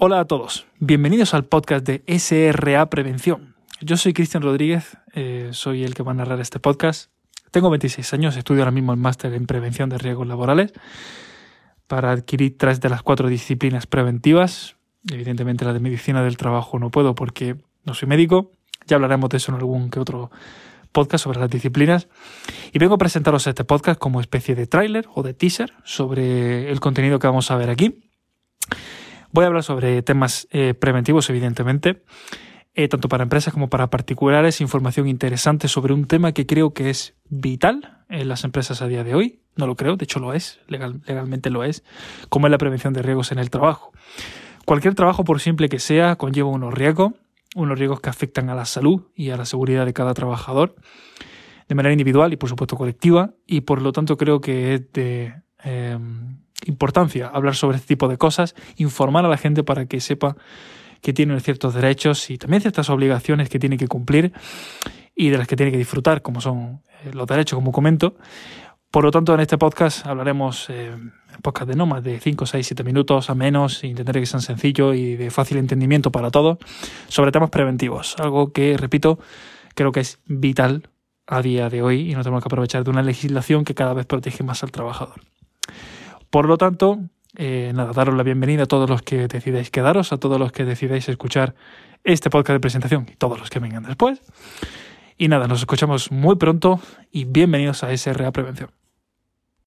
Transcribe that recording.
Hola a todos, bienvenidos al podcast de SRA Prevención. Yo soy Cristian Rodríguez, eh, soy el que va a narrar este podcast. Tengo 26 años, estudio ahora mismo el máster en prevención de riesgos laborales para adquirir tres de las cuatro disciplinas preventivas. Evidentemente la de medicina del trabajo no puedo porque no soy médico. Ya hablaremos de eso en algún que otro podcast sobre las disciplinas. Y vengo a presentaros este podcast como especie de tráiler o de teaser sobre el contenido que vamos a ver aquí. Voy a hablar sobre temas eh, preventivos, evidentemente, eh, tanto para empresas como para particulares, información interesante sobre un tema que creo que es vital en las empresas a día de hoy. No lo creo, de hecho lo es, legalmente lo es, como es la prevención de riesgos en el trabajo. Cualquier trabajo, por simple que sea, conlleva unos riesgos, unos riesgos que afectan a la salud y a la seguridad de cada trabajador, de manera individual y por supuesto colectiva, y por lo tanto creo que es de... Em, importancia hablar sobre este tipo de cosas, informar a la gente para que sepa que tiene ciertos derechos y también ciertas obligaciones que tiene que cumplir y de las que tiene que disfrutar, como son eh, los derechos, como comento. Por lo tanto, en este podcast hablaremos, eh, podcast de no más de 5, 6, 7 minutos a menos, intentaré que sean sencillos y de fácil entendimiento para todos, sobre temas preventivos, algo que, repito, creo que es vital a día de hoy y no tenemos que aprovechar de una legislación que cada vez protege más al trabajador. Por lo tanto, eh, nada, daros la bienvenida a todos los que decidáis quedaros, a todos los que decidáis escuchar este podcast de presentación y todos los que vengan después. Y nada, nos escuchamos muy pronto y bienvenidos a SRA Prevención.